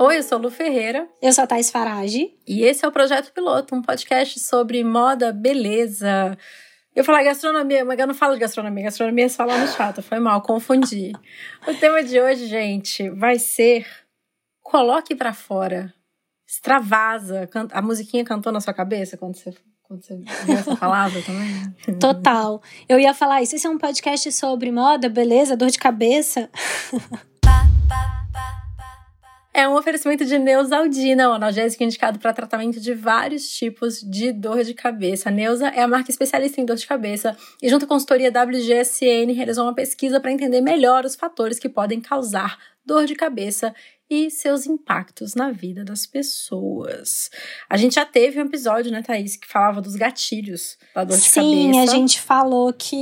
Oi, eu sou Lu Ferreira. Eu sou a Thais Farage. E esse é o Projeto Piloto, um podcast sobre moda, beleza. Eu falar gastronomia, mas eu não falo de gastronomia. Gastronomia é só lá no chato, foi mal, confundi. o tema de hoje, gente, vai ser Coloque para fora. Extravasa. A musiquinha cantou na sua cabeça quando você quando você viu essa palavra também? Total. Eu ia falar isso. Esse é um podcast sobre moda, beleza, dor de cabeça. É um oferecimento de Neusaldina, um analgésico indicado para tratamento de vários tipos de dor de cabeça. A Neusa é a marca especialista em dor de cabeça e, junto com a consultoria WGSN, realizou uma pesquisa para entender melhor os fatores que podem causar dor de cabeça e seus impactos na vida das pessoas. A gente já teve um episódio, né, Thaís, que falava dos gatilhos da dor de Sim, cabeça. Sim, a gente falou que.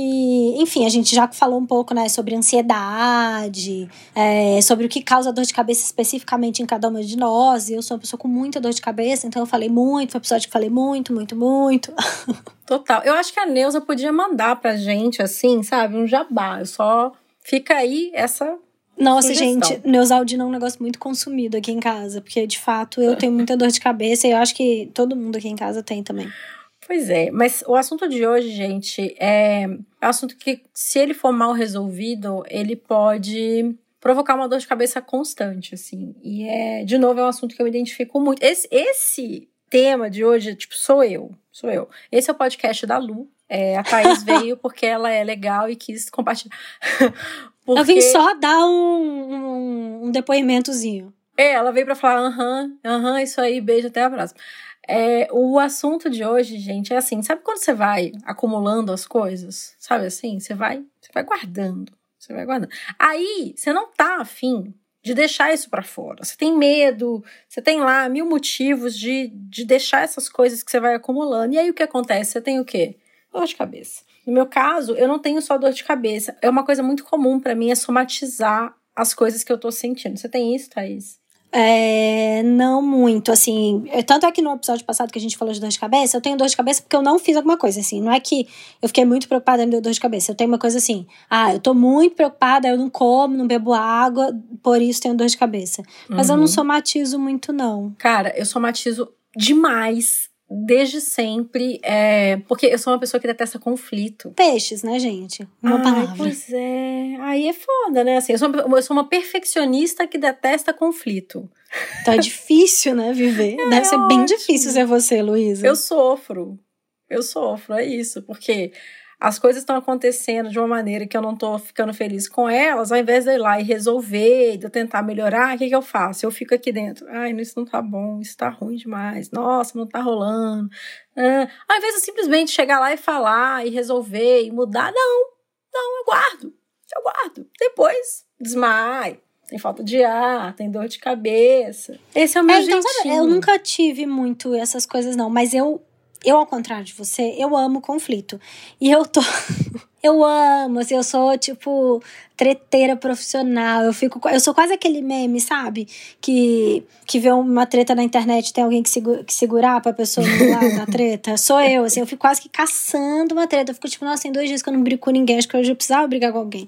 Enfim, a gente já falou um pouco, né, sobre ansiedade, é, sobre o que causa dor de cabeça especificamente em cada uma de nós. Eu sou uma pessoa com muita dor de cabeça, então eu falei muito, foi um episódio que falei muito, muito, muito. Total. Eu acho que a Neuza podia mandar pra gente, assim, sabe, um jabá. Eu só. Fica aí essa nossa, Sugestão. gente, Neusaldina é um negócio muito consumido aqui em casa, porque de fato eu tenho muita dor de cabeça e eu acho que todo mundo aqui em casa tem também. Pois é, mas o assunto de hoje, gente, é, um assunto que, se ele for mal resolvido, ele pode provocar uma dor de cabeça constante, assim. E é, de novo, é um assunto que eu identifico muito. Esse, esse tema de hoje, tipo, sou eu, sou eu. Esse é o podcast da Lu. É, a Thaís veio porque ela é legal e quis compartilhar. Porque... Eu vim só dar um, um, um depoimentozinho. É, ela veio para falar, aham, aham, isso aí, beijo, até a próxima. É, o assunto de hoje, gente, é assim, sabe quando você vai acumulando as coisas? Sabe assim? Você vai, você vai guardando, você vai guardando. Aí, você não tá afim de deixar isso para fora. Você tem medo, você tem lá mil motivos de, de deixar essas coisas que você vai acumulando. E aí o que acontece? Você tem o quê? Dor de cabeça. No meu caso, eu não tenho só dor de cabeça. É uma coisa muito comum para mim é somatizar as coisas que eu tô sentindo. Você tem isso, Thaís? É, não muito, assim. Tanto é que no episódio passado que a gente falou de dor de cabeça, eu tenho dor de cabeça porque eu não fiz alguma coisa, assim. Não é que eu fiquei muito preocupada e me deu dor de cabeça. Eu tenho uma coisa assim, ah, eu tô muito preocupada, eu não como, não bebo água, por isso tenho dor de cabeça. Mas uhum. eu não uhum. somatizo muito, não. Cara, eu somatizo demais desde sempre, é, porque eu sou uma pessoa que detesta conflito. Peixes, né, gente? Uma Ai, palavra. Pois é. Aí é foda, né? Assim, eu, sou, eu sou uma perfeccionista que detesta conflito. Tá difícil, né, viver? É Deve ser ótimo. bem difícil ser você, Luísa. Eu sofro. Eu sofro, é isso. Porque as coisas estão acontecendo de uma maneira que eu não tô ficando feliz com elas, ao invés de eu ir lá e resolver, de eu tentar melhorar, o que, que eu faço? Eu fico aqui dentro, ai, isso não tá bom, isso tá ruim demais, nossa, não tá rolando. Ah, ao invés de eu simplesmente chegar lá e falar, e resolver, e mudar, não, não, eu guardo, eu guardo. Depois, desmaio, tem falta de ar, tem dor de cabeça. Esse é o meu é, então. Sabe, eu nunca tive muito essas coisas, não, mas eu eu, ao contrário de você, eu amo conflito. E eu tô. eu amo, assim, eu sou, tipo, treteira profissional. Eu fico. Eu sou quase aquele meme, sabe? Que, que vê uma treta na internet tem alguém que, segura, que segurar pra pessoa não lá na treta. Sou eu, assim, eu fico quase que caçando uma treta. Eu fico, tipo, nossa, tem dois dias que eu não brigo com ninguém, acho que hoje eu precisava brigar com alguém.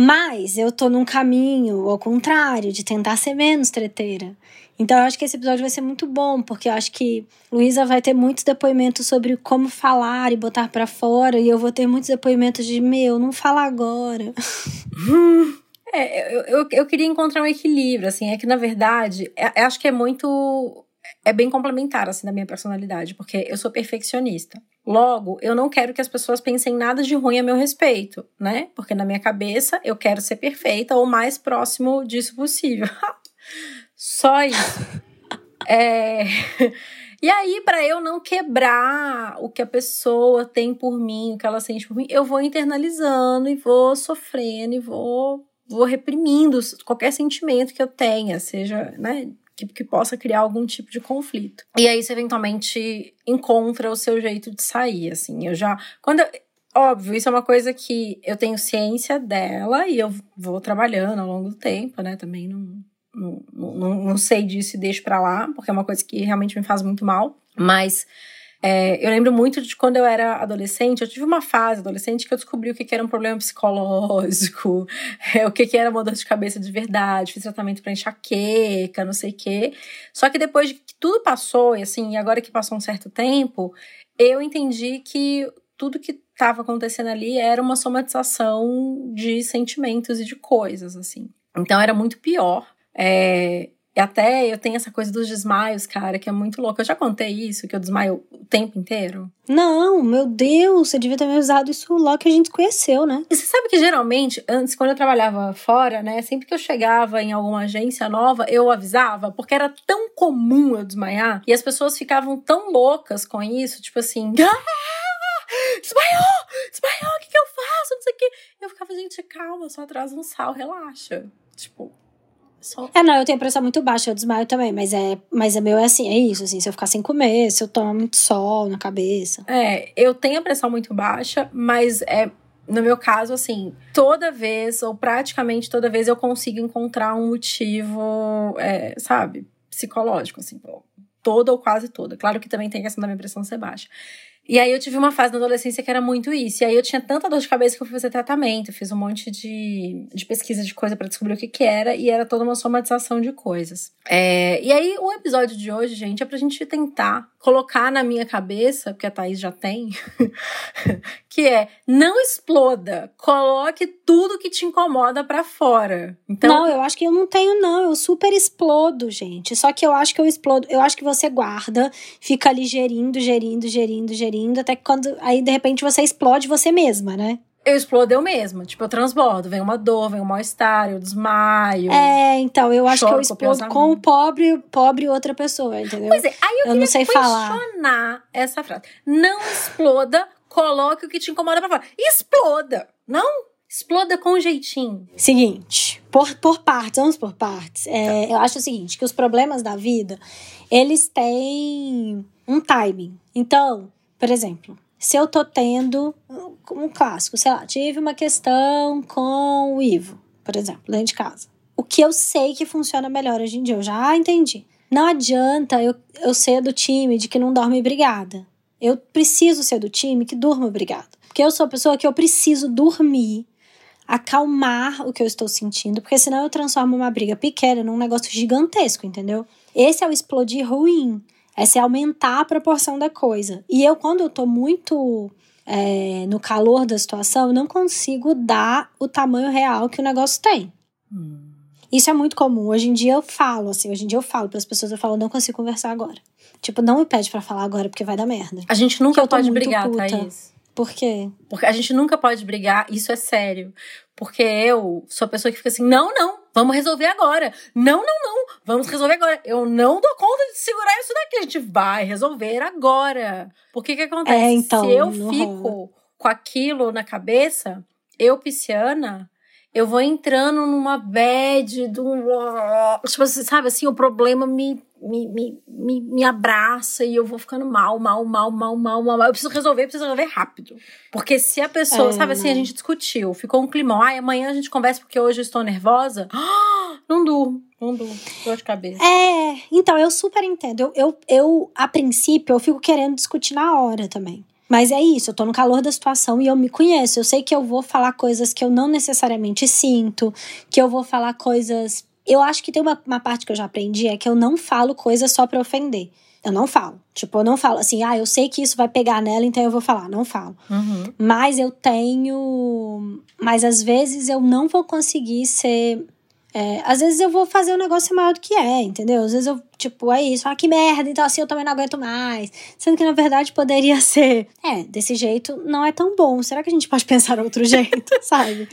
Mas eu tô num caminho ao contrário, de tentar ser menos treteira. Então eu acho que esse episódio vai ser muito bom, porque eu acho que Luísa vai ter muitos depoimentos sobre como falar e botar para fora, e eu vou ter muitos depoimentos de meu, não fala agora. É, eu, eu, eu queria encontrar um equilíbrio, assim, é que na verdade, é, acho que é muito. É bem complementar, assim, da minha personalidade, porque eu sou perfeccionista. Logo, eu não quero que as pessoas pensem nada de ruim a meu respeito, né? Porque na minha cabeça eu quero ser perfeita ou mais próximo disso possível. Só isso. é... E aí, para eu não quebrar o que a pessoa tem por mim, o que ela sente por mim, eu vou internalizando e vou sofrendo e vou, vou reprimindo qualquer sentimento que eu tenha, seja, né, que, que possa criar algum tipo de conflito. E aí você eventualmente encontra o seu jeito de sair, assim. Eu já. Quando Óbvio, isso é uma coisa que eu tenho ciência dela e eu vou trabalhando ao longo do tempo, né? Também não, não, não, não sei disso e deixo pra lá, porque é uma coisa que realmente me faz muito mal. Mas É, eu lembro muito de quando eu era adolescente, eu tive uma fase adolescente que eu descobri o que, que era um problema psicológico, é, o que, que era uma dor de cabeça de verdade, fiz tratamento para enxaqueca, não sei o quê. Só que depois de que tudo passou, e assim, agora que passou um certo tempo, eu entendi que tudo que estava acontecendo ali era uma somatização de sentimentos e de coisas, assim. Então era muito pior. É, e até eu tenho essa coisa dos desmaios, cara, que é muito louco. Eu já contei isso, que eu desmaio o tempo inteiro. Não, meu Deus, você devia ter me usado isso logo que a gente conheceu, né? E você sabe que geralmente, antes, quando eu trabalhava fora, né, sempre que eu chegava em alguma agência nova, eu avisava, porque era tão comum eu desmaiar, e as pessoas ficavam tão loucas com isso, tipo assim. desmaiou! Desmaiou, o que, que eu faço? Não sei o quê. Eu ficava, gente, calma, só atrasa um sal, relaxa. Tipo, só... É, não, eu tenho pressão muito baixa, eu desmaio também, mas é, mas é meu é assim, é isso, assim, se eu ficar sem comer, se eu tomar muito sol na cabeça. É, eu tenho a pressão muito baixa, mas é no meu caso, assim, toda vez, ou praticamente toda vez, eu consigo encontrar um motivo, é, sabe, psicológico, assim, toda ou quase toda. Claro que também tem a questão da minha pressão ser baixa. E aí eu tive uma fase na adolescência que era muito isso. E aí eu tinha tanta dor de cabeça que eu fui fazer tratamento. fiz um monte de, de pesquisa de coisa para descobrir o que que era. E era toda uma somatização de coisas. É, e aí o episódio de hoje, gente, é pra gente tentar colocar na minha cabeça, porque a Thaís já tem, que é não exploda, coloque tudo que te incomoda para fora. Então, não, eu acho que eu não tenho não, eu super explodo, gente. Só que eu acho que eu explodo, eu acho que você guarda, fica ali gerindo, gerindo, gerindo, gerindo, até que quando aí de repente você explode você mesma, né? eu explodo eu mesma. Tipo, eu transbordo. Vem uma dor, vem um mal-estar, eu desmaio. É, então, eu acho que eu explodo com o pobre, pobre outra pessoa, entendeu? Pois é, aí eu, eu não sei falar. essa frase. Não exploda, coloque o que te incomoda pra fora. Exploda! Não Exploda com jeitinho. Seguinte, por, por partes, vamos por partes. É, tá. Eu acho o seguinte, que os problemas da vida, eles têm um timing. Então, por exemplo, se eu tô tendo um clássico, sei lá, tive uma questão com o Ivo, por exemplo, dentro de casa. O que eu sei que funciona melhor hoje em dia, eu já entendi. Não adianta eu, eu ser do time de que não dorme brigada. Eu preciso ser do time que durma brigada. Porque eu sou a pessoa que eu preciso dormir, acalmar o que eu estou sentindo, porque senão eu transformo uma briga pequena num negócio gigantesco, entendeu? Esse é o explodir ruim. É se aumentar a proporção da coisa. E eu, quando eu tô muito é, no calor da situação, eu não consigo dar o tamanho real que o negócio tem. Hum. Isso é muito comum. Hoje em dia eu falo, assim, hoje em dia eu falo para as pessoas, eu falo, não consigo conversar agora. Tipo, não me pede para falar agora porque vai dar merda. A gente nunca pode brigar, puta. Thaís. Por quê? Porque a gente nunca pode brigar, isso é sério. Porque eu sou a pessoa que fica assim: não, não, vamos resolver agora. Não, não, não, vamos resolver agora. Eu não dou conta de segurar isso daqui. A gente vai resolver agora. Porque que acontece? É, então, Se eu fico rola. com aquilo na cabeça, eu, pisciana, eu vou entrando numa bad, do, tipo, sabe assim, o problema me me, me, me, me abraça e eu vou ficando mal, mal, mal, mal, mal, mal. Eu preciso resolver, eu preciso resolver rápido. Porque se a pessoa, é, sabe assim, a gente discutiu, ficou um climão, ai, amanhã a gente conversa porque hoje eu estou nervosa. Não durmo, não durmo, dor de cabeça. É, então, eu super entendo. Eu, eu, eu, a princípio, eu fico querendo discutir na hora também. Mas é isso, eu tô no calor da situação e eu me conheço. Eu sei que eu vou falar coisas que eu não necessariamente sinto, que eu vou falar coisas eu acho que tem uma, uma parte que eu já aprendi é que eu não falo coisa só pra ofender. Eu não falo. Tipo, eu não falo assim, ah, eu sei que isso vai pegar nela, então eu vou falar. Não falo. Uhum. Mas eu tenho. Mas às vezes eu não vou conseguir ser. É, às vezes eu vou fazer um negócio maior do que é, entendeu? Às vezes eu, tipo, é isso, ah, que merda, então assim eu também não aguento mais. Sendo que na verdade poderia ser, é, desse jeito não é tão bom. Será que a gente pode pensar outro jeito, sabe?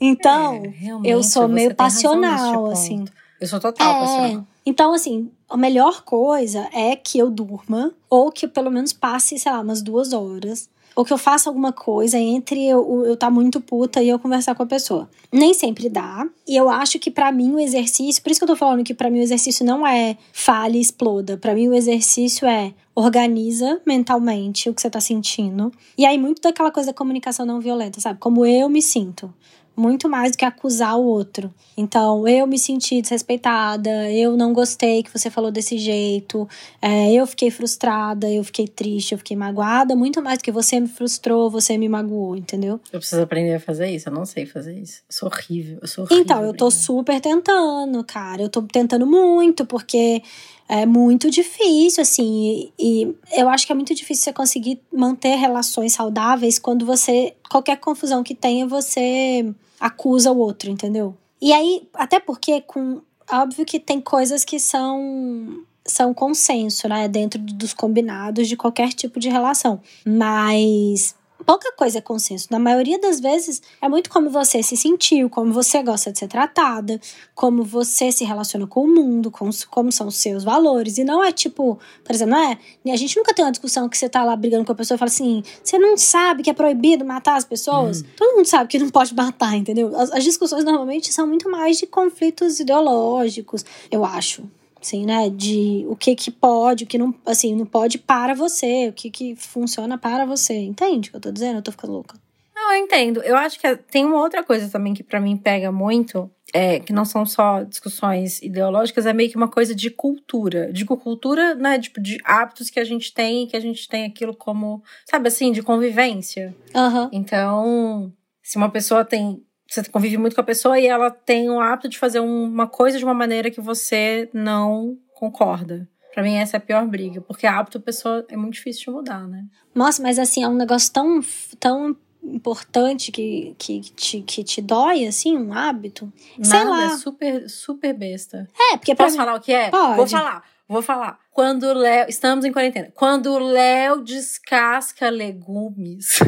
Então, é, eu sou meio passional, assim. Eu sou total é, passional. Então, assim, a melhor coisa é que eu durma, ou que eu pelo menos passe, sei lá, umas duas horas. Ou que eu faça alguma coisa entre eu, eu tá muito puta e eu conversar com a pessoa. Nem sempre dá. E eu acho que para mim o exercício, por isso que eu tô falando que para mim o exercício não é fale e exploda. Para mim o exercício é organiza mentalmente o que você tá sentindo. E aí muito daquela coisa da comunicação não violenta, sabe? Como eu me sinto. Muito mais do que acusar o outro. Então, eu me senti desrespeitada, eu não gostei que você falou desse jeito, é, eu fiquei frustrada, eu fiquei triste, eu fiquei magoada, muito mais do que você me frustrou, você me magoou, entendeu? Eu preciso aprender a fazer isso, eu não sei fazer isso. Eu sou horrível, eu sou horrível. Então, eu tô super tentando, cara, eu tô tentando muito, porque é muito difícil, assim, e, e, eu acho que é muito difícil você conseguir manter relações saudáveis quando você, qualquer confusão que tenha, você acusa o outro, entendeu? E aí, até porque com óbvio que tem coisas que são são consenso, né, dentro dos combinados de qualquer tipo de relação. Mas pouca coisa é consenso. Na maioria das vezes, é muito como você se sentiu, como você gosta de ser tratada, como você se relaciona com o mundo, com, como são os seus valores. E não é tipo, por exemplo, não é. A gente nunca tem uma discussão que você tá lá brigando com a pessoa e fala assim: você não sabe que é proibido matar as pessoas? Hum. Todo mundo sabe que não pode matar, entendeu? As, as discussões normalmente são muito mais de conflitos ideológicos, eu acho assim, né? De o que que pode, o que não, assim, não pode para você, o que que funciona para você. Entende o que eu tô dizendo? Eu tô ficando louca. Não, eu entendo. Eu acho que tem uma outra coisa também que para mim pega muito, é, que não são só discussões ideológicas, é meio que uma coisa de cultura. Digo cultura, né, tipo, de hábitos que a gente tem, que a gente tem aquilo como, sabe assim, de convivência. Uhum. Então, se uma pessoa tem você convive muito com a pessoa e ela tem o hábito de fazer uma coisa de uma maneira que você não concorda. Para mim, essa é a pior briga, porque hábito a pessoa é muito difícil de mudar, né? Nossa, mas assim, é um negócio tão, tão importante que, que, te, que te dói, assim, um hábito. Nada, Sei lá. é super, super besta. É, porque Posso mim... falar o que é? Pode. Vou falar. Vou falar. Quando o Léo. Estamos em quarentena. Quando o Léo descasca legumes.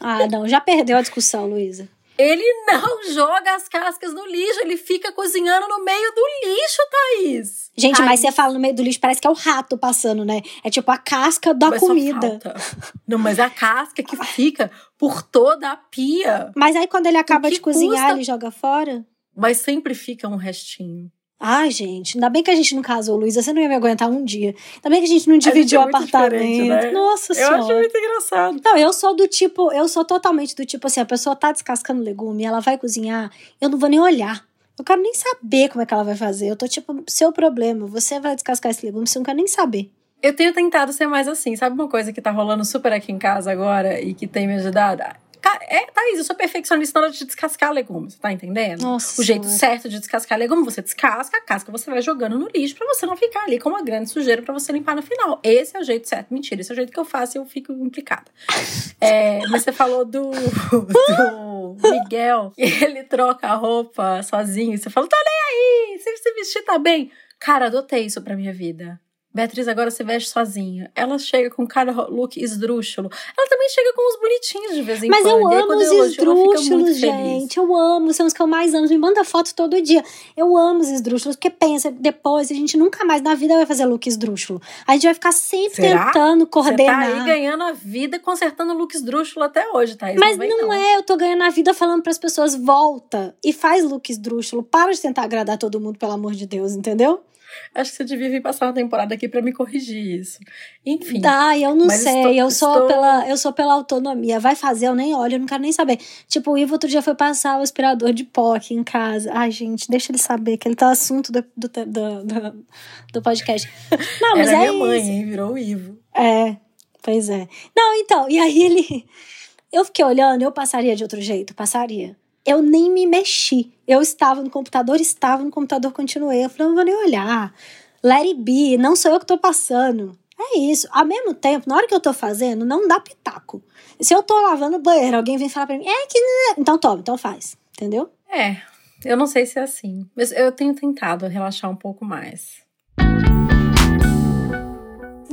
Ah, não. Já perdeu a discussão, Luísa. Ele não joga as cascas no lixo, ele fica cozinhando no meio do lixo, Thaís. Gente, Thaís. mas você fala no meio do lixo, parece que é o rato passando, né? É tipo a casca da Mas comida. Não, mas a casca que fica por toda a pia. Mas aí quando ele acaba de cozinhar, custa? ele joga fora? Mas sempre fica um restinho. Ai, gente, ainda bem que a gente não casou, Luísa. Você não ia me aguentar um dia. Ainda bem que a gente não dividiu é o apartamento. né? Nossa Eu senhora. acho muito engraçado. Não, eu sou do tipo, eu sou totalmente do tipo assim, a pessoa tá descascando legume, ela vai cozinhar, eu não vou nem olhar. Eu quero nem saber como é que ela vai fazer. Eu tô tipo, seu problema, você vai descascar esse legume, você não quer nem saber. Eu tenho tentado ser mais assim. Sabe uma coisa que tá rolando super aqui em casa agora e que tem me ajudado? É, Thaís, eu sou perfeccionista na hora de descascar legumes, tá entendendo? Nossa o jeito certo de descascar legume, você descasca a casca, você vai jogando no lixo pra você não ficar ali com uma grande sujeira pra você limpar no final. Esse é o jeito certo. Mentira, esse é o jeito que eu faço e eu fico implicada. É, mas você falou do, do Miguel, ele troca a roupa sozinho. e Você falou, tô nem aí, se você vestir tá bem. Cara, adotei isso pra minha vida. Beatriz agora se veste sozinha. Ela chega com cada look esdrúxulo. Ela também chega com os bonitinhos de vez em Mas quando. eu E aí, amo os eu esdrúxulos, gente. Eu amo, são os que eu mais amo. Me manda foto todo dia. Eu amo os esdrúxulos, porque pensa, depois a gente nunca mais na vida vai fazer look esdrúxulo. A gente vai ficar sempre Será? tentando Você tá coordenar. aí ganhando a vida consertando look esdrúxulo até hoje, Thaís. Mas vem, não, é, eu tô ganhando a vida falando pras pessoas, volta e faz look esdrúxulo. Para de tentar agradar todo mundo, pelo amor de Deus, entendeu? Acho que você devia vir passar uma temporada aqui pra me corrigir isso. Enfim. Tá, eu não sei. estou- eu sou estou- pela eu sou pela autonomia. Vai fazer, eu nem olho, eu não quero nem saber. Tipo, o Ivo outro dia foi passar o aspirador de pó aqui em casa. Ai, gente, deixa ele saber que ele tá assunto do, do, do, do- do podcast. Não, mas Era é minha mãe, isso. hein? Virou o Ivo. É, pois é. Não, então, e aí ele. Eu fiquei olhando, eu passaria de outro jeito? Passaria. Eu nem me mexi. Eu estava no computador, estava no computador, continuei. Eu falei, não vou nem olhar. Let it be, não sou eu que tô passando. É isso. Ao mesmo tempo, na hora que eu tô fazendo, não dá pitaco. Se eu tô lavando o banheiro, alguém vem falar pra mim, é que. Então toma, então faz. Entendeu? É, eu não sei se é assim. Mas eu tenho tentado relaxar um pouco mais.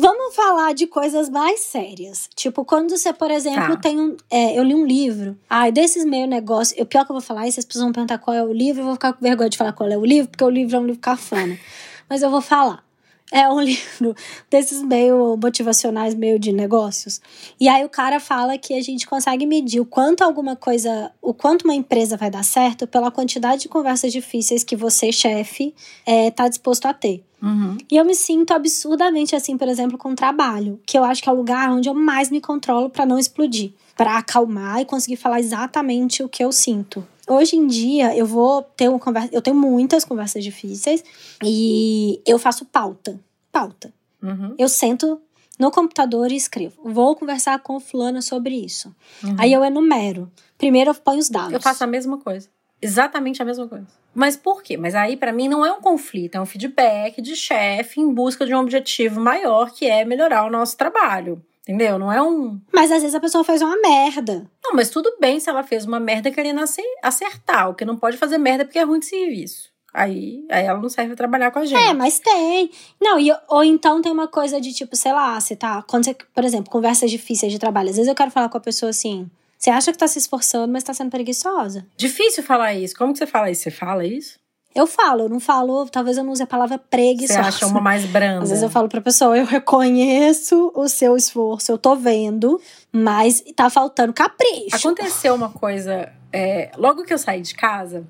Vamos falar de coisas mais sérias. Tipo, quando você, por exemplo, Tá. tem um. é, eu li um livro. Ai, desses meio negócio. O pior que eu vou falar, e vocês precisam perguntar qual é o livro, eu vou ficar com vergonha de falar qual é o livro, porque o livro é um livro cafona. Mas eu vou falar. É um livro desses meio motivacionais, meio de negócios. E aí o cara fala que a gente consegue medir o quanto alguma coisa, o quanto uma empresa vai dar certo pela quantidade de conversas difíceis que você, chefe, é, tá disposto a ter. Uhum. E eu me sinto absurdamente assim, por exemplo, com o trabalho, que eu acho que é o lugar onde eu mais me controlo pra não explodir, Pra acalmar e conseguir falar exatamente o que eu sinto. Hoje em dia, eu vou ter uma conversa. Eu tenho muitas conversas difíceis e eu faço pauta. Pauta. Uhum. Eu sento no computador e escrevo. Vou conversar com fulana sobre isso. Uhum. Aí eu enumero. Primeiro eu ponho os dados. Eu faço a mesma coisa. Exatamente a mesma coisa. Mas por quê? Mas aí, para mim, não é um conflito, é um feedback de chefe em busca de um objetivo maior, que é melhorar o nosso trabalho. Entendeu? Não é um. Mas às vezes a pessoa fez uma merda. Não, mas tudo bem se ela fez uma merda querendo acertar. O que não pode fazer merda é porque é ruim de serviço. Aí, aí ela não serve pra trabalhar com a gente. É, mas tem. Não, e, ou então tem uma coisa de tipo, sei lá, você tá. Quando você, por exemplo, conversas difíceis de trabalho. Às vezes eu quero falar com a pessoa assim. Você acha que tá se esforçando, mas tá sendo preguiçosa. Difícil falar isso. Como que você fala isso? Você fala isso? Eu falo, eu não falo, talvez eu não use a palavra preguiçosa. Você acha uma mais branda? Às vezes eu falo pra pessoa, eu reconheço o seu esforço, eu tô vendo, mas tá faltando capricho. Aconteceu uma coisa, é, logo que eu saí de casa,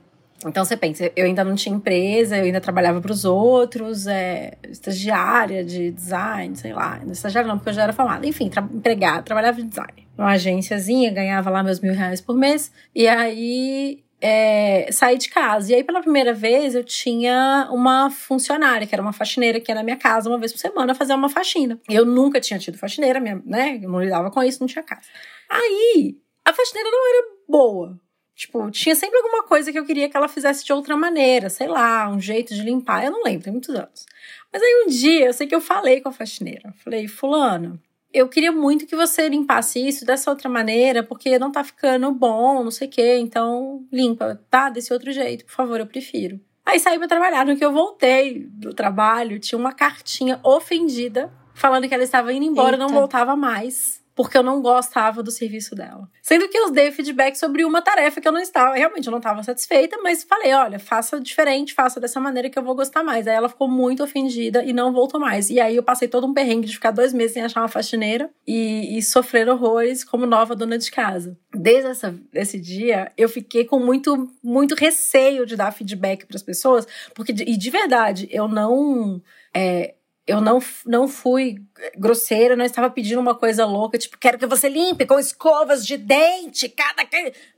então você pensa, eu ainda não tinha empresa, eu ainda trabalhava para os outros, é, estagiária de design, sei lá. Estagiária não, porque eu já era formada. Enfim, tra empregada, trabalhava de design. Uma agênciazinha, ganhava lá meus mil reais por mês. E aí é, saí de casa. E aí, pela primeira vez, eu tinha uma funcionária, que era uma faxineira que ia na minha casa uma vez por semana fazer uma faxina. Eu nunca tinha tido faxineira, minha, né? Eu não lidava com isso, não tinha casa. Aí, a faxineira não era boa. Tipo, tinha sempre alguma coisa que eu queria que ela fizesse de outra maneira, sei lá, um jeito de limpar. Eu não lembro, tem muitos anos. Mas aí um dia, eu sei que eu falei com a faxineira. Falei, fulano, eu queria muito que você limpasse isso dessa outra maneira, porque não tá ficando bom, não sei o quê. Então, limpa, tá? Desse outro jeito, por favor, eu prefiro. Aí saí pra trabalhar. No que eu voltei do trabalho, tinha uma cartinha ofendida falando que ela estava indo embora e não voltava mais porque eu não gostava do serviço dela. Sendo que eu dei feedback sobre uma tarefa que eu não estava, realmente eu não estava satisfeita, mas falei, olha, faça diferente, faça dessa maneira que eu vou gostar mais. Aí ela ficou muito ofendida e não voltou mais. E aí eu passei todo um perrengue de ficar dois meses sem achar uma faxineira e, e sofrer horrores como nova dona de casa. Desde essa, esse dia, eu fiquei com muito, muito receio de dar feedback para as pessoas, porque, e de verdade, eu não. É, eu não, não fui grosseira, não estava pedindo uma coisa louca, tipo, quero que você limpe com escovas de dente, cada.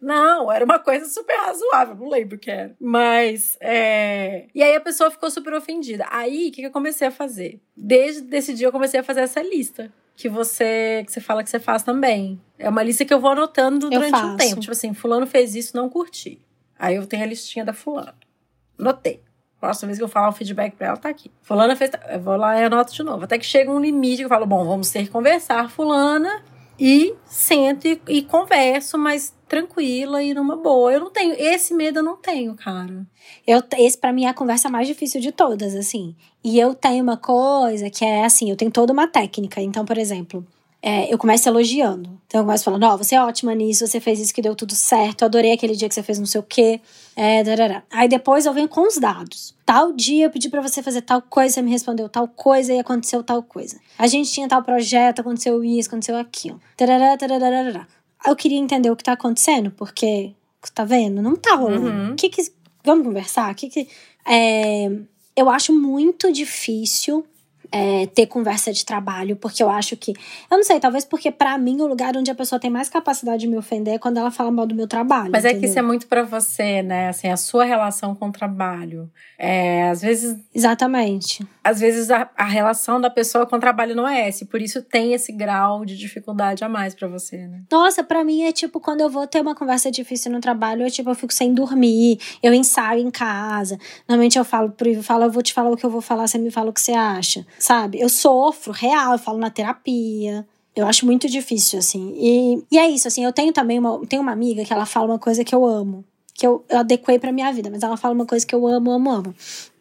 Não, era uma coisa super razoável, não lembro o que era. Mas. É... E aí a pessoa ficou super ofendida. Aí, o que, que eu comecei a fazer? Desde esse dia eu comecei a fazer essa lista. Que você, que você fala que você faz também. É uma lista que eu vou anotando durante um tempo. Tipo assim, fulano fez isso, não curti. Aí eu tenho a listinha da fulano. Notei. Próxima vez que eu falar o feedback pra ela, tá aqui. Fulana fez. Eu vou lá e anoto de novo. Até que chega um limite que eu falo, bom, vamos ter que conversar, Fulana. E sento e, e converso, mas tranquila e numa boa. Eu não tenho. Esse medo eu não tenho, cara. Eu, esse para mim é a conversa mais difícil de todas, assim. E eu tenho uma coisa que é assim, eu tenho toda uma técnica. Então, por exemplo, é, eu começo elogiando. Então eu começo falando, ó, oh, você é ótima nisso, você fez isso que deu tudo certo, adorei aquele dia que você fez não sei o quê. É, darará. Aí depois eu venho com os dados. Tal dia eu pedi para você fazer tal coisa, você me respondeu tal coisa e aconteceu tal coisa. A gente tinha tal projeto, aconteceu isso, aconteceu aquilo. Tarará, tarará. Eu queria entender o que tá acontecendo, porque, tá vendo? Não tá rolando. Uhum. Que que, vamos conversar? Que que, é, eu acho muito difícil é, ter conversa de trabalho, porque eu acho que. Eu não sei, talvez porque para mim o lugar onde a pessoa tem mais capacidade de me ofender é quando ela fala mal do meu trabalho. Mas entendeu? é que isso é muito para você, né? Assim, a sua relação com o trabalho. É, às vezes. Exatamente. Às vezes a, a relação da pessoa com o trabalho não é essa, e por isso tem esse grau de dificuldade a mais para você, né? Nossa, para mim é tipo quando eu vou ter uma conversa difícil no trabalho, eu tipo, eu fico sem dormir, eu ensaio em casa. Normalmente eu falo pro Ivo, falo, eu vou te falar o que eu vou falar, você me fala o que você acha sabe? Eu sofro, real, eu falo na terapia. Eu acho muito difícil, assim. E, e é isso, assim, eu tenho também uma, tenho uma amiga que ela fala uma coisa que eu amo. Que eu, eu adequei pra minha vida, mas ela fala uma coisa que eu amo, amo, amo.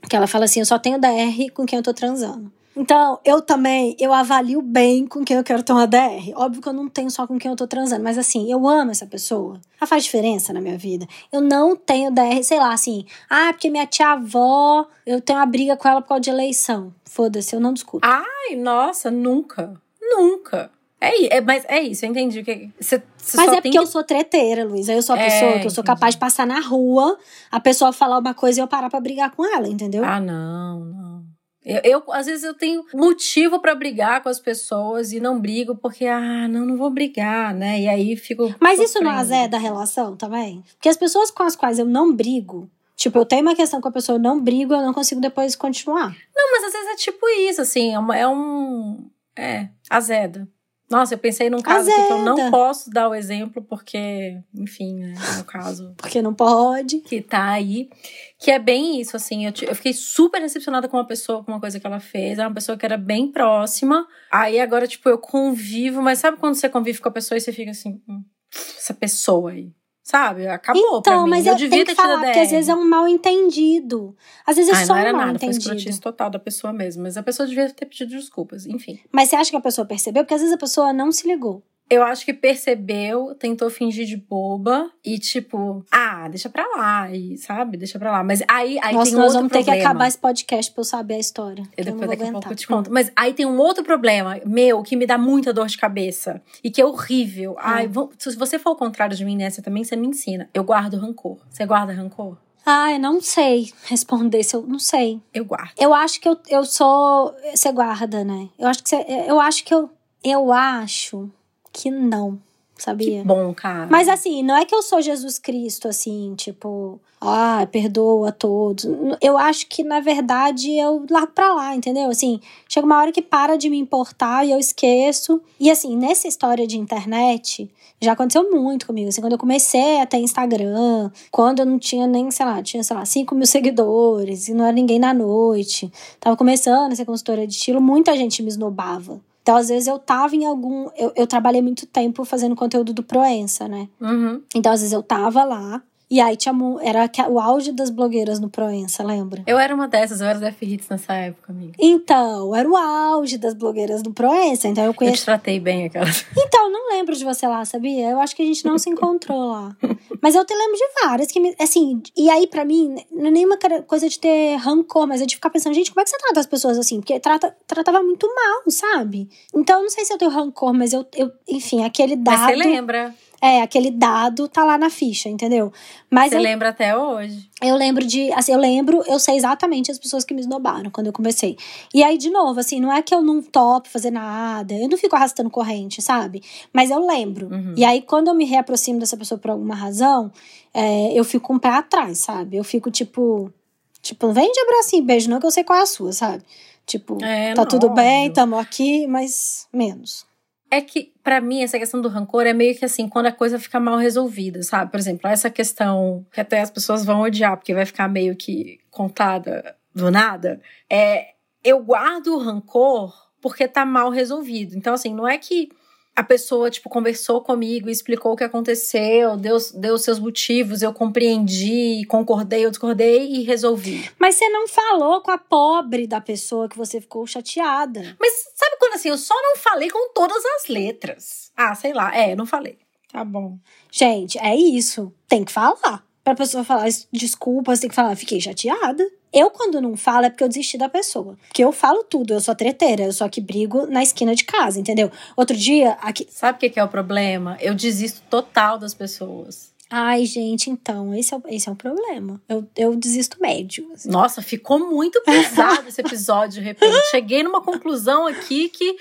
Que ela fala assim: eu só tenho DR com quem eu tô transando. Então, eu também, eu avalio bem com quem eu quero ter uma DR. Óbvio que eu não tenho só com quem eu tô transando, mas assim, eu amo essa pessoa. Ela faz diferença na minha vida. Eu não tenho DR, sei lá, assim, ah, porque minha tia-avó, eu tenho uma briga com ela por causa de eleição. Foda-se, eu não discuto. Ai, nossa, nunca. Nunca. É, é, mas é isso, eu entendi o que. Cê, cê mas é porque que... eu sou treteira, Luísa. Eu sou a é, pessoa que eu sou capaz de passar na rua, a pessoa falar uma coisa e eu parar pra brigar com ela, entendeu? Ah, não, não. Eu, eu, às vezes eu tenho motivo para brigar com as pessoas e não brigo porque ah, não, não vou brigar, né? E aí fico Mas isso não azeda a relação também? Porque as pessoas com as quais eu não brigo, Tipo, eu tenho uma questão com a pessoa, eu não brigo, eu não consigo depois continuar. Não, mas às vezes é tipo isso, assim, é, uma, é um. É, azeda. Nossa, eu pensei num caso aqui que eu não posso dar o exemplo, porque, enfim, né, no caso. porque não pode. Que tá aí. Que é bem isso, assim. Eu, eu fiquei super decepcionada com uma pessoa, com uma coisa que ela fez. Era uma pessoa que era bem próxima. Aí agora, tipo, eu convivo, mas sabe quando você convive com a pessoa e você fica assim, hum, essa pessoa aí. Sabe? Acabou então, pra mim. Mas eu, eu devia ter falar, porque às vezes é um mal entendido. Às vezes é Ai, só não era um mal nada, entendido. Foi escrotice total da pessoa mesmo. Mas a pessoa devia ter pedido desculpas, enfim. Mas você acha que a pessoa percebeu? Porque às vezes a pessoa não se ligou. Eu acho que percebeu, tentou fingir de boba e tipo, ah, deixa pra lá, e sabe? Deixa pra lá. Mas aí, aí Nossa, tem nós outro vamos problema. ter que acabar esse podcast pra eu saber a história. Eu depois daqui a pouco eu te conto. Mas aí tem um outro problema meu que me dá muita dor de cabeça e que é horrível. Hum. Ai, se você for ao contrário de mim nessa também, você me ensina. Eu guardo rancor. Você guarda rancor? Ah, eu não sei responder se eu não sei. Eu guardo. Eu acho que eu, eu sou. Você guarda, né? Eu acho que você. Eu acho que eu. Eu acho que não sabia? Que bom, cara. Mas assim, não é que eu sou Jesus Cristo, assim, tipo, ah, perdoa a todos. Eu acho que, na verdade, eu largo pra lá, entendeu? Assim, chega uma hora que para de me importar e eu esqueço. E assim, nessa história de internet, já aconteceu muito comigo. Assim, quando eu comecei a ter Instagram, quando eu não tinha nem, sei lá, tinha, sei lá, 5 mil seguidores, e não era ninguém na noite. Tava começando a ser consultora de estilo, muita gente me esnobava. Então, às vezes, eu tava em algum. Eu, eu trabalhei muito tempo fazendo conteúdo do Proença, né? Uhum. Então, às vezes, eu tava lá. E aí tinha, era o auge das blogueiras no Proença, lembra? Eu era uma dessas, eu era da F-Hits nessa época, amiga. Então, era o auge das blogueiras no Proença, então eu conheço... Eu te tratei bem aquelas. Então, não lembro de você lá, sabia? Eu acho que a gente não se encontrou lá. Mas eu te lembro de várias que me... Assim, e aí pra mim, não é nenhuma coisa de ter rancor, mas é de ficar pensando, gente, como é que você trata as pessoas assim? Porque trata, tratava muito mal, sabe? Então, não sei se eu tenho rancor, mas eu, eu enfim, aquele dado... Mas você lembra. É, aquele dado tá lá na ficha, entendeu? Mas Você eu, lembra até hoje? Eu lembro de. Assim, eu lembro, eu sei exatamente as pessoas que me esnobaram quando eu comecei. E aí, de novo, assim, não é que eu não topo fazer nada, eu não fico arrastando corrente, sabe? Mas eu lembro. Uhum. E aí, quando eu me reaproximo dessa pessoa por alguma razão, é, eu fico com um pé atrás, sabe? Eu fico tipo. Tipo, vem de abracinho, beijo, não que eu sei qual é a sua, sabe? Tipo, é, tá não, tudo bem, óbvio. tamo aqui, mas menos. É que, para mim, essa questão do rancor é meio que assim, quando a coisa fica mal resolvida, sabe? Por exemplo, essa questão que até as pessoas vão odiar, porque vai ficar meio que contada do nada, é eu guardo o rancor porque tá mal resolvido. Então, assim, não é que a pessoa, tipo, conversou comigo explicou o que aconteceu, deu, deu seus motivos, eu compreendi, concordei, eu discordei e resolvi. Mas você não falou com a pobre da pessoa que você ficou chateada. Mas sabe quando assim, eu só não falei com todas as letras? Ah, sei lá, é, não falei. Tá bom. Gente, é isso. Tem que falar. Pra pessoa falar desculpa, você tem que falar, fiquei chateada. Eu, quando não falo, é porque eu desisti da pessoa. Porque eu falo tudo, eu sou treteira, eu só que brigo na esquina de casa, entendeu? Outro dia, aqui. Sabe o que, que é o problema? Eu desisto total das pessoas. Ai, gente, então, esse é o, esse é o problema. Eu, eu desisto médio. assim. Nossa, ficou muito pesado esse episódio, de repente. Cheguei numa conclusão aqui que.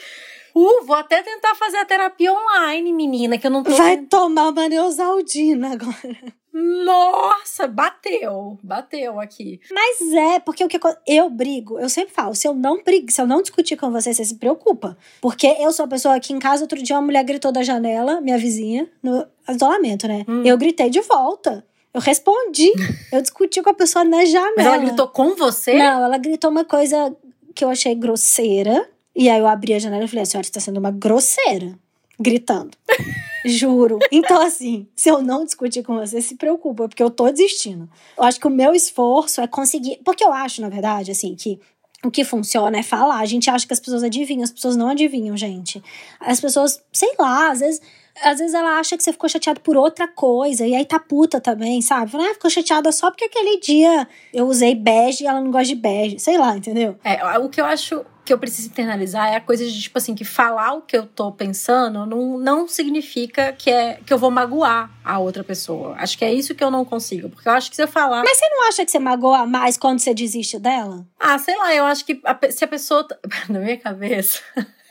Uh, vou até tentar fazer a terapia online, menina, que eu não tô. Vai tomar uma Neosaldina agora. Nossa, bateu. Bateu aqui. Mas é, porque o que eu brigo, eu sempre falo, se eu não brigo, se eu não discutir com você, você se preocupa. Porque eu sou a pessoa que em casa, outro dia uma mulher gritou da janela, minha vizinha, no isolamento, né? Hum. Eu gritei de volta. Eu respondi. eu discuti com a pessoa na janela. Mas ela gritou com você? Não, ela gritou uma coisa que eu achei grosseira. E aí eu abri a janela e falei, a senhora está sendo uma grosseira. Gritando. Juro. Então, assim, se eu não discutir com você, se preocupa, porque eu tô desistindo. Eu acho que o meu esforço é conseguir. Porque eu acho, na verdade, assim, que o que funciona é falar. A gente acha que as pessoas adivinham, as pessoas não adivinham, gente. As pessoas, sei lá, às vezes. Às vezes ela acha que você ficou chateado por outra coisa, e aí tá puta também, sabe? Ah, ficou chateada só porque aquele dia eu usei bege e ela não gosta de bege. Sei lá, entendeu? É, o que eu acho que eu preciso internalizar é a coisa de, tipo assim, que falar o que eu tô pensando não, não significa que, é, que eu vou magoar a outra pessoa. Acho que é isso que eu não consigo. Porque eu acho que se eu falar. Mas você não acha que você magoa mais quando você desiste dela? Ah, sei lá, eu acho que a, se a pessoa. Na minha cabeça.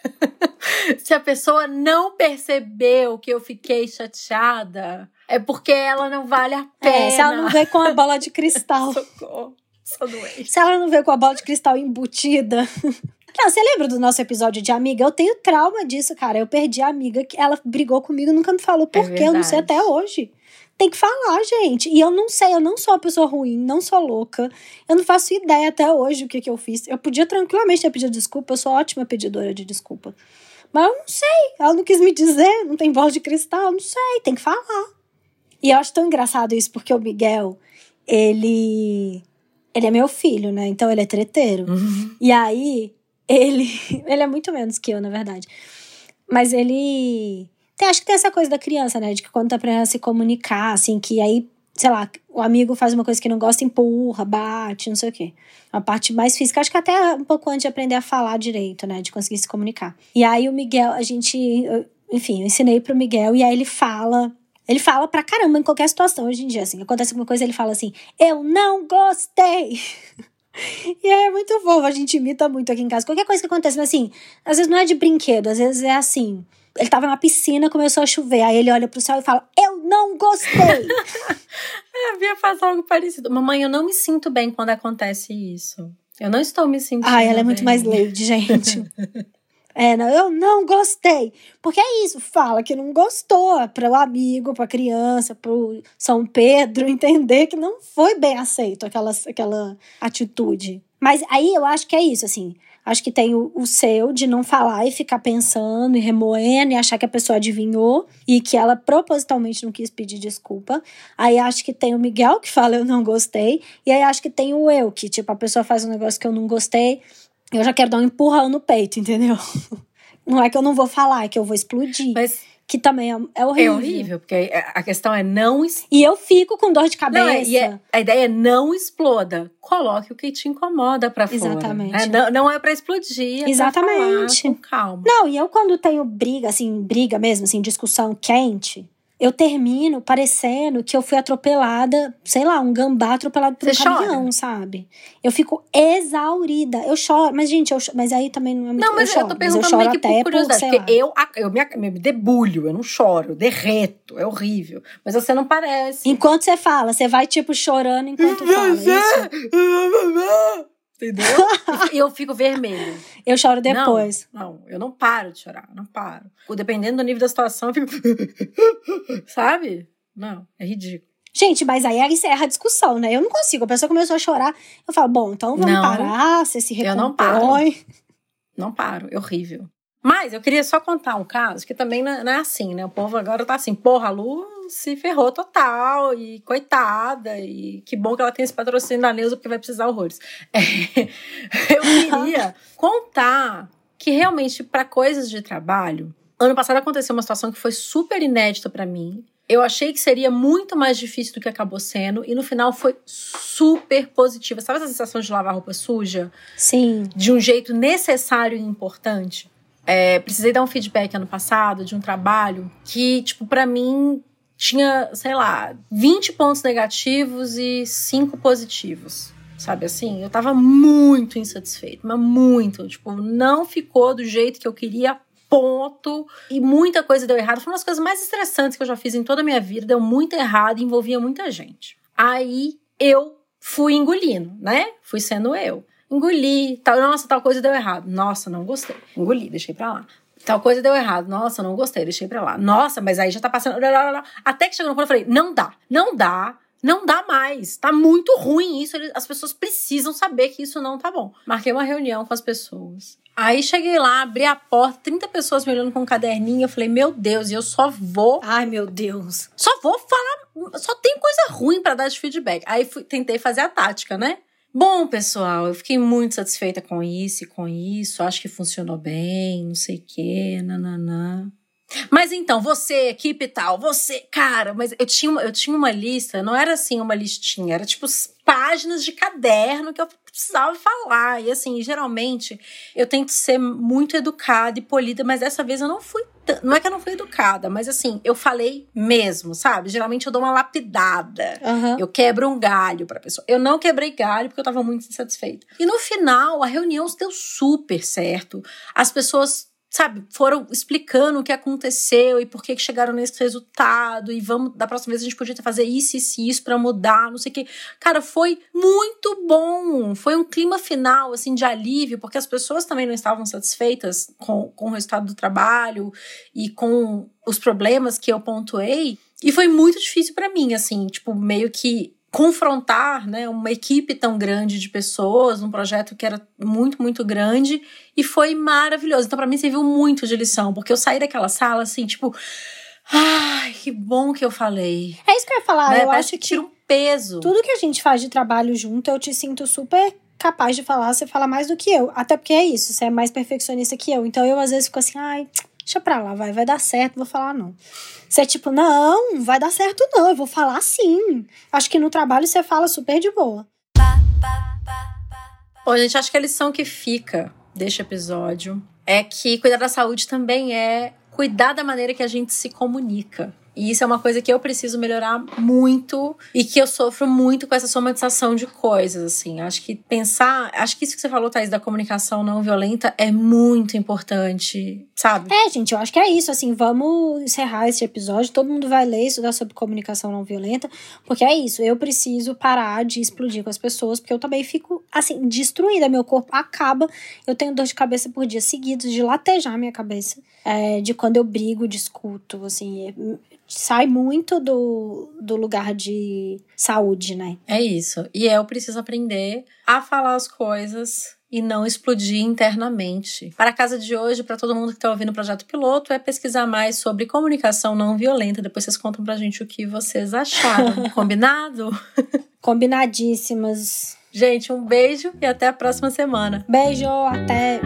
Se a pessoa não percebeu que eu fiquei chateada, é porque ela não vale a pena. É, se ela não vê com a bola de cristal. Socorro. Sou doente. Se ela não vê com a bola de cristal embutida. Não, você lembra do nosso episódio de amiga? Eu tenho trauma disso, cara. Eu perdi a amiga que ela brigou comigo, nunca me falou por é quê. Eu não sei até hoje tem que falar, gente. E eu não sei, eu não sou uma pessoa ruim, não sou louca. Eu não faço ideia até hoje o que, que eu fiz. Eu podia tranquilamente ter pedido desculpa, eu sou ótima pedidora de desculpa. Mas eu não sei, ela não quis me dizer, não tem voz de cristal, não sei, tem que falar. E eu acho tão engraçado isso, porque o Miguel, ele. Ele é meu filho, né? Então ele é treteiro. Uhum. E aí, ele. Ele é muito menos que eu, na verdade. Mas ele tem, acho que tem essa coisa da criança, né? De que quando tá aprendendo a se comunicar, assim, que aí, sei lá, o amigo faz uma coisa que não gosta, empurra, bate, não sei o quê. A parte mais física, acho que até um pouco antes de aprender a falar direito, né? De conseguir se comunicar. E aí o Miguel, a gente, enfim, eu ensinei pro Miguel e aí ele fala ele fala pra caramba em qualquer situação hoje em dia, assim. Acontece alguma coisa, ele fala assim: Eu não gostei. e aí é muito fofo, a gente imita muito aqui em casa. Qualquer coisa que acontece, mas assim, às vezes não é de brinquedo, às vezes é assim. Ele tava na piscina, começou a chover. Aí ele olha pro céu e fala: Eu não gostei. é, a Bia faz algo parecido. Mamãe, eu não me sinto bem quando acontece isso. Eu não estou me sentindo. Ah, ela bem. é muito mais lady, gente. É, não, eu não gostei. Porque é isso, fala que não gostou para o amigo, para a criança, para o São Pedro entender que não foi bem aceito aquela, aquela atitude. Mas aí eu acho que é isso, assim. Acho que tem o, o, seu de não falar e ficar pensando e remoendo e achar que a pessoa adivinhou e que ela propositalmente não quis pedir desculpa. Aí acho que tem o Miguel que fala eu não gostei. E aí acho que tem o eu, que tipo, a pessoa faz um negócio que eu não gostei, eu já quero dar um empurrão no peito, entendeu? Não é que eu não vou falar, é que eu vou explodir. Mas que também é, é, horrível. É horrível, porque a questão é não. E eu fico com dor de cabeça. Não, é, a ideia é não exploda. Coloque o que te incomoda pra fora. Exatamente. É, não, não, é pra explodir. É Exatamente. Pra falar, com calma. Não, e eu quando tenho briga, assim, briga mesmo, assim, discussão quente eu termino parecendo que eu fui atropelada, sei lá, um gambá atropelado por Você um caminhão, chora? sabe? Eu fico exaurida. Eu choro, mas gente, eu, mas aí também não é muito Não, mas eu, choro, eu tô perguntando mas eu choro até por curiosidade, por, porque eu, eu me, me debulho, eu não choro, eu derreto, é horrível. Mas você não parece. Enquanto você fala, você vai tipo chorando enquanto fala. Isso. Entendeu? e eu fico vermelho. Eu choro depois. Não, não, eu não paro de chorar, não paro. Dependendo do nível da situação, eu fico. Sabe? Não, é ridículo. Gente, mas aí encerra a discussão, né? Eu não consigo. A pessoa começou a chorar. Eu falo, bom, então vamos não, parar, você se recompõe. Eu não paro. Não paro, é horrível. Mas eu queria só contar um caso que também não é assim, né? O povo agora tá assim, porra, a Lu se ferrou total e coitada, e que bom que ela tem esse patrocínio da Neuza porque vai precisar horrores. É, eu queria contar que realmente para coisas de trabalho, ano passado aconteceu uma situação que foi super inédita para mim. Eu achei que seria muito mais difícil do que acabou sendo, e no final foi super positiva. Sabe essa sensação de lavar roupa suja? Sim. De um jeito necessário e importante? É, precisei dar um feedback ano passado de um trabalho que, tipo, para mim tinha, sei lá, 20 pontos negativos e 5 positivos. Sabe assim? Eu tava muito insatisfeito, mas muito. Tipo, não ficou do jeito que eu queria, ponto. E muita coisa deu errado. Foi uma das coisas mais estressantes que eu já fiz em toda a minha vida. Deu muito errado envolvia muita gente. Aí eu fui engolindo, né? Fui sendo eu. Engoli, tal, nossa, tal coisa deu errado. Nossa, não gostei. Engoli, deixei pra lá. Tal coisa deu errado. Nossa, não gostei, deixei pra lá. Nossa, mas aí já tá passando. Até que chegou no ponto eu falei: não dá, não dá, não dá mais. Tá muito ruim isso. As pessoas precisam saber que isso não tá bom. Marquei uma reunião com as pessoas. Aí cheguei lá, abri a porta, 30 pessoas me olhando com um caderninho. Eu falei, meu Deus, e eu só vou. Ai, meu Deus. Só vou falar. Só tem coisa ruim para dar de feedback. Aí fui, tentei fazer a tática, né? Bom, pessoal, eu fiquei muito satisfeita com isso e com isso. Acho que funcionou bem, não sei o quê, nananã. Mas então, você, equipe tal, você, cara, mas eu tinha, uma, eu tinha uma lista, não era assim uma listinha, era tipo páginas de caderno que eu precisava falar. E assim, geralmente eu tento ser muito educada e polida, mas dessa vez eu não fui. Não é que eu não fui educada, mas assim, eu falei mesmo, sabe? Geralmente eu dou uma lapidada. Uhum. Eu quebro um galho pra pessoa. Eu não quebrei galho porque eu tava muito insatisfeita. E no final, a reunião deu super certo. As pessoas sabe, foram explicando o que aconteceu e por que, chegaram nesse resultado e vamos, da próxima vez a gente podia fazer isso, isso, isso para mudar, não sei o que. Cara, foi muito bom. Foi um clima final, assim, de alívio, porque as pessoas também não estavam satisfeitas com, com o resultado do trabalho e com os problemas que eu pontuei. E foi muito difícil para mim, assim, tipo, meio que confrontar né, uma equipe tão grande de pessoas, um projeto que era muito, muito grande, e foi maravilhoso. Então, para mim, serviu muito de lição, porque eu saí daquela sala assim, tipo, ai, que bom que eu falei. É isso que eu ia falar, né? eu Parece acho que tira um peso. tudo que a gente faz de trabalho junto, eu te sinto super capaz de falar, você fala mais do que eu. Até porque é isso, você é mais perfeccionista que eu. Então eu às vezes fico assim, ai, deixa pra lá, vai, vai dar certo, vou falar não. Você é tipo, não, vai dar certo não, eu vou falar sim. Acho que no trabalho você fala super de boa. Bom, gente, acho que a lição que fica deste episódio é que cuidar da saúde também é cuidar da maneira que a gente se comunica. E isso é uma coisa que eu preciso melhorar muito e que eu sofro muito com essa somatização de coisas, assim. Acho que pensar, acho que isso que você falou, Thaís, da comunicação não violenta é muito importante, sabe? É, gente, eu acho que é isso, assim, vamos encerrar esse episódio, todo mundo vai ler estudar sobre comunicação não violenta, porque é isso, eu preciso parar de explodir com as pessoas, porque eu também fico, assim, destruída, meu corpo acaba, eu tenho dor de cabeça por dias seguidos, de latejar minha cabeça, é, de quando eu brigo, discuto, assim, é, sai muito do, do lugar de saúde, né? É isso. E eu preciso aprender a falar as coisas e não explodir internamente. Para a casa de hoje, para todo mundo que está ouvindo o projeto piloto, é pesquisar mais sobre comunicação não violenta. Depois vocês contam pra gente o que vocês acharam. Combinado? Combinadíssimas. Gente, um beijo e até a próxima semana. Beijo, até.